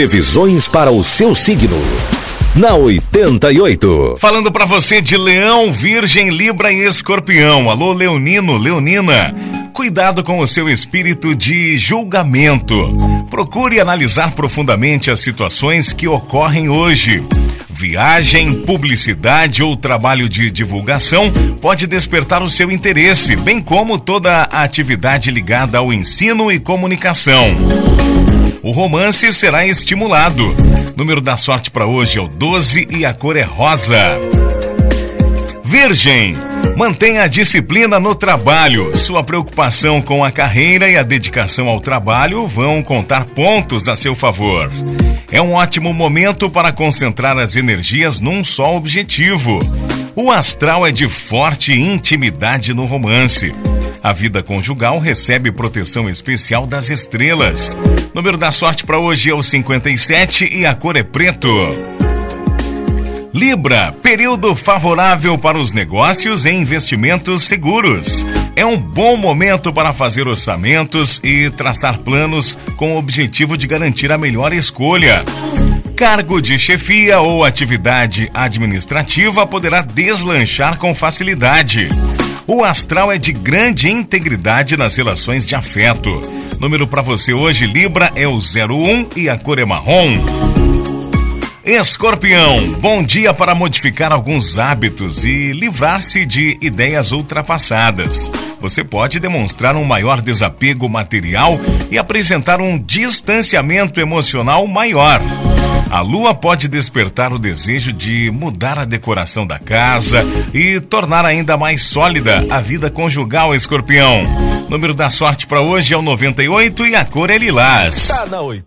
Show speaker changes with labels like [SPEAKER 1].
[SPEAKER 1] Previsões para o seu signo. Na 88.
[SPEAKER 2] Falando para você de Leão, Virgem, Libra e Escorpião. Alô, Leonino, Leonina. Cuidado com o seu espírito de julgamento. Procure analisar profundamente as situações que ocorrem hoje. Viagem, publicidade ou trabalho de divulgação pode despertar o seu interesse, bem como toda a atividade ligada ao ensino e comunicação. O romance será estimulado. Número da sorte para hoje é o 12 e a cor é rosa. Virgem, mantenha a disciplina no trabalho. Sua preocupação com a carreira e a dedicação ao trabalho vão contar pontos a seu favor. É um ótimo momento para concentrar as energias num só objetivo. O astral é de forte intimidade no romance. A vida conjugal recebe proteção especial das estrelas. Número da sorte para hoje é o 57 e a cor é preto. Libra, período favorável para os negócios e investimentos seguros. É um bom momento para fazer orçamentos e traçar planos com o objetivo de garantir a melhor escolha. Cargo de chefia ou atividade administrativa poderá deslanchar com facilidade. O astral é de grande integridade nas relações de afeto. Número para você hoje, Libra, é o 01 e a cor é marrom. Escorpião, bom dia para modificar alguns hábitos e livrar-se de ideias ultrapassadas. Você pode demonstrar um maior desapego material e apresentar um distanciamento emocional maior. A lua pode despertar o desejo de mudar a decoração da casa e tornar ainda mais sólida a vida conjugal, escorpião. Número da sorte para hoje é o 98 e a cor é lilás. Tá na 8.